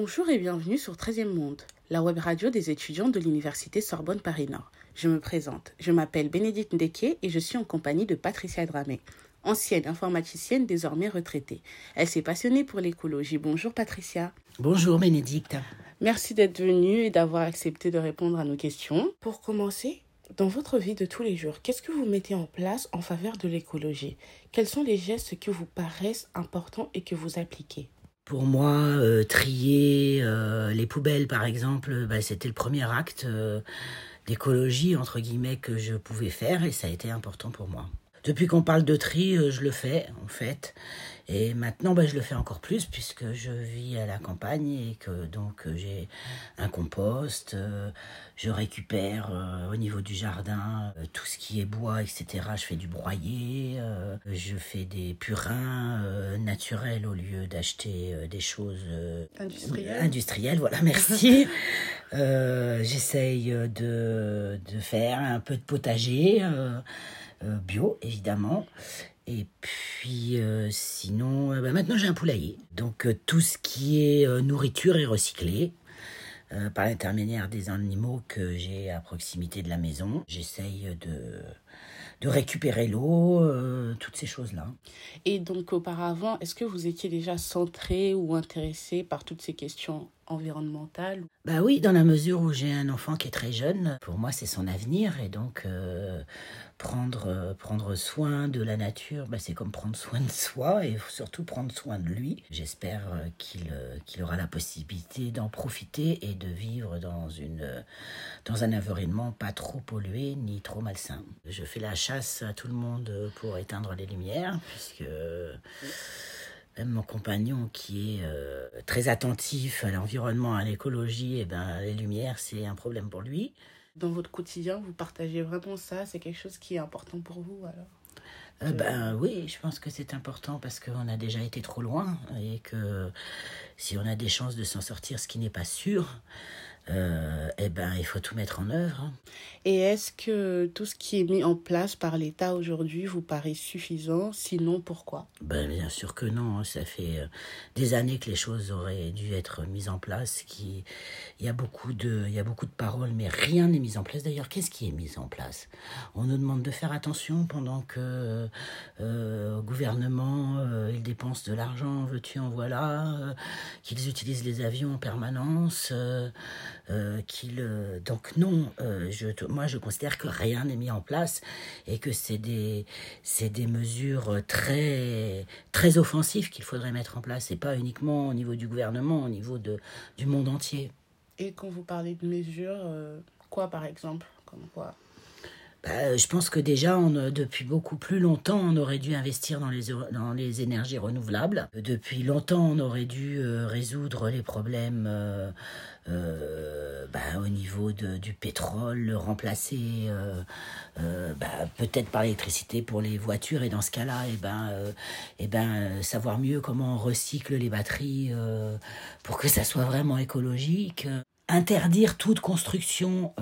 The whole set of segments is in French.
Bonjour et bienvenue sur 13e Monde, la web radio des étudiants de l'Université Sorbonne Paris-Nord. Je me présente, je m'appelle Bénédicte Ndeke et je suis en compagnie de Patricia Dramé, ancienne informaticienne désormais retraitée. Elle s'est passionnée pour l'écologie. Bonjour Patricia. Bonjour Bénédicte. Merci d'être venue et d'avoir accepté de répondre à nos questions. Pour commencer, dans votre vie de tous les jours, qu'est-ce que vous mettez en place en faveur de l'écologie? Quels sont les gestes qui vous paraissent importants et que vous appliquez? Pour moi, euh, trier euh, les poubelles, par exemple, bah, c'était le premier acte euh, d'écologie, entre guillemets, que je pouvais faire et ça a été important pour moi. Depuis qu'on parle de tri, je le fais, en fait. Et maintenant, bah, je le fais encore plus puisque je vis à la campagne et que donc euh, j'ai un compost. Euh, je récupère euh, au niveau du jardin tout ce qui est bois, etc. Je fais du broyer. je fais des purins naturels au lieu d'acheter des choses industrielles. industrielles. Voilà, merci. J'essaye de, de, faire un peu de potager. Bio évidemment et puis euh, sinon, euh, bah, maintenant j'ai un poulailler. Donc euh, tout ce qui est nourriture est recyclé. par l'intermédiaire des animaux que j'ai à proximité de la maison. J'essaye de, de récupérer l'eau, toutes ces choses-là. Et donc auparavant, est-ce que vous étiez déjà centré ou intéressé par toutes ces questions? Environnementales Bah oui, dans la mesure où j'ai un enfant qui est très jeune, pour moi c'est son avenir et donc prendre, euh, prendre soin de la nature, bah, c'est comme prendre soin de soi et surtout prendre soin de lui. J'espère euh, qu'il euh, aura la possibilité d'en profiter et de vivre dans, une, dans un environnement pas trop pollué ni trop malsain. Je fais la chasse à tout le monde pour éteindre les lumières, puisque mon compagnon qui est très attentif à l'environnement, à l'écologie, et eh ben, les lumières, c'est un problème pour lui. Dans votre quotidien, vous partagez vraiment ça? C'est quelque chose qui est important pour vous alors? Euh, ben oui, je pense que c'est important parce qu'on a déjà été trop loin et que si on a des chances de s'en sortir, ce qui n'est pas sûr, euh, eh ben, il faut tout mettre en œuvre. Et est-ce que tout ce qui est mis en place par l'État aujourd'hui vous paraît suffisant? Sinon, pourquoi? Ben, Bien sûr que non. Hein. Ça fait euh, des années que les choses auraient dû être mises en place. Il, y a beaucoup de... il y a beaucoup de paroles, mais rien n'est mis en place. D'ailleurs, qu'est-ce qui est mis en place? On nous demande de faire attention pendant que euh, au gouvernement, euh, ils dépensent de l'argent, veux-tu en voilà, qu'ils utilisent les avions en permanence. Euh, qu'il. Euh, donc non, euh, je, moi je considère que rien n'est mis en place et que c'est des, c'est des mesures très, très offensives qu'il faudrait mettre en place et pas uniquement au niveau du gouvernement, au niveau de, du monde entier. Et quand vous parlez de mesures, quoi par exemple? Comme quoi? Bah, je pense que déjà, on, depuis beaucoup plus longtemps, on aurait dû investir dans les, dans les énergies renouvelables. Depuis longtemps, on aurait dû résoudre les problèmes euh, bah, au niveau de, du pétrole, le remplacer euh, euh, bah, peut-être par l'électricité pour les voitures. Et dans ce cas-là, eh ben, et eh ben, savoir mieux comment on recycle les batteries pour que ça soit vraiment écologique interdire toute construction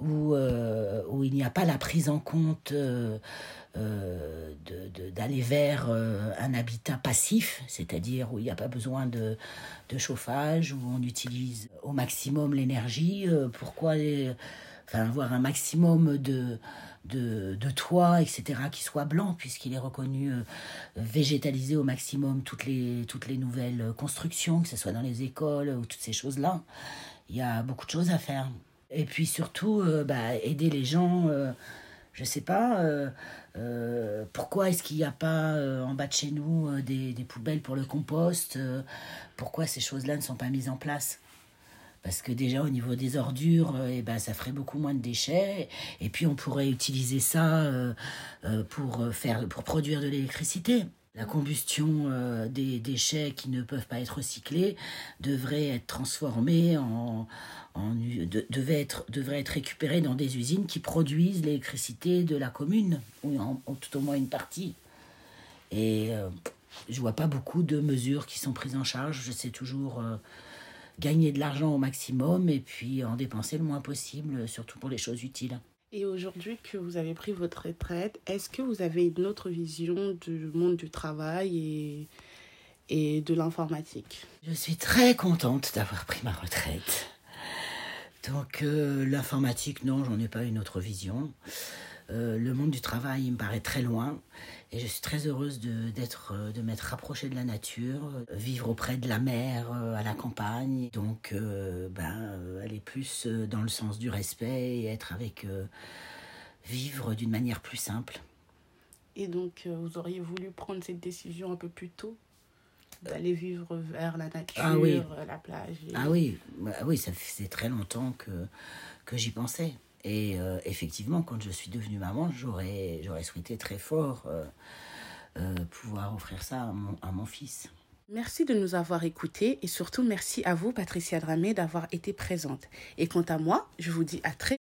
où, où il n'y a pas la prise en compte euh, d'aller vers euh, un habitat passif, c'est-à-dire où il n'y a pas besoin de, de, chauffage, où on utilise au maximum l'énergie. Euh, pourquoi enfin, avoir un maximum de, de, de, toit, etc., qui soit blanc, puisqu'il est reconnu végétalisé au maximum toutes les, toutes les nouvelles constructions, que ce soit dans les écoles ou toutes ces choses-là. Il y a beaucoup de choses à faire. Et puis surtout, bah, aider les gens je sais pas, euh, euh, pourquoi est-ce qu'il n'y a pas euh, en bas de chez nous des, poubelles pour le compost Pourquoi ces choses-là ne sont pas mises en place? Parce que déjà au niveau des ordures, eh ben, ça ferait beaucoup moins de déchets. Et puis on pourrait utiliser ça pour, faire, pour produire de l'électricité. La combustion des déchets qui ne peuvent pas être recyclés devrait être transformée en, devait, être, devrait être récupéré dans des usines qui produisent l'électricité de la commune, ou en, tout au moins une partie. Et euh, je vois pas beaucoup de mesures qui sont prises en charge. Je sais toujours euh, gagner de l'argent au maximum et puis en dépenser le moins possible, surtout pour les choses utiles. Et aujourd'hui que vous avez pris votre retraite, est-ce que vous avez une autre vision du monde du travail et et de l'informatique? Je suis très contente d'avoir pris ma retraite. Donc euh, l'informatique, non, j'en ai pas une autre vision. Euh, le monde du travail, il me paraît très loin. Et je suis très heureuse de, d'être, euh, de m'être rapprochée de la nature, vivre auprès de la mer, à la campagne. Donc, ben, aller plus dans le sens du respect et être avec. vivre d'une manière plus simple. Et donc, vous auriez voulu prendre cette décision un peu plus tôt d'aller vivre vers la nature, ah oui. la plage. Ah oui, bah oui, ça faisait très longtemps que, que j'y pensais. Et euh, effectivement, quand je suis devenue maman, j'aurais, j'aurais souhaité très fort euh, euh, pouvoir offrir ça à mon, fils. Merci de nous avoir écoutés et surtout merci à vous, Patricia Dramé, d'avoir été présente. Et quant à moi, je vous dis à très